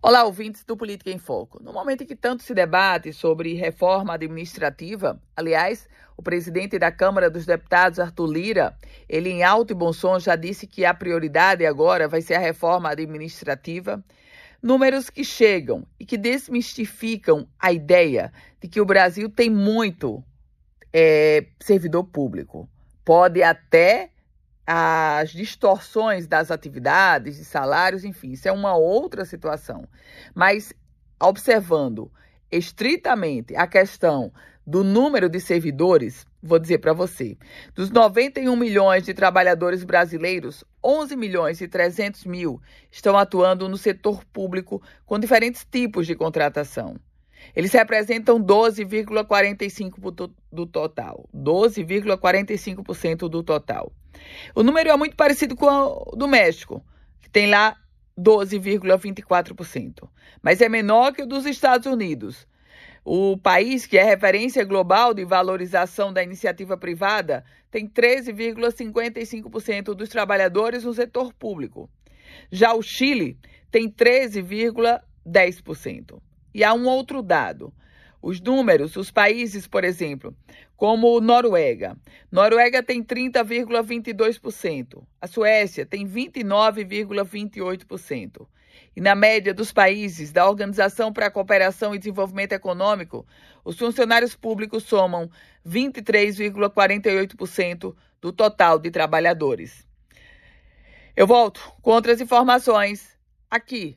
Olá, ouvintes do Política em Foco. No momento em que tanto se debate sobre reforma administrativa, aliás, o presidente da Câmara dos Deputados, Arthur Lira, ele em alto e bom som já disse que a prioridade agora vai ser a reforma administrativa. Números que chegam e que desmistificam a ideia de que o Brasil tem muito é, servidor público. Pode até as distorções das atividades, de salários, enfim, isso é uma outra situação. Mas observando estritamente a questão do número de servidores, vou dizer para você, dos 91 milhões de trabalhadores brasileiros, 11 milhões e 300 mil estão atuando no setor público com diferentes tipos de contratação. Eles representam 12,45% do total. 12,45% do total. O número é muito parecido com o do México, que tem lá 12,24%, mas é menor que o dos Estados Unidos. O país, que é referência global de valorização da iniciativa privada, tem 13,55% dos trabalhadores no setor público. Já o Chile tem 13,10%. E há um outro dado. Os números, os países, por exemplo, como Noruega. Noruega tem 30,22%. A Suécia tem 29,28%. E na média dos países da Organização para a Cooperação e Desenvolvimento Econômico, os funcionários públicos somam 23,48% do total de trabalhadores. Eu volto com outras informações aqui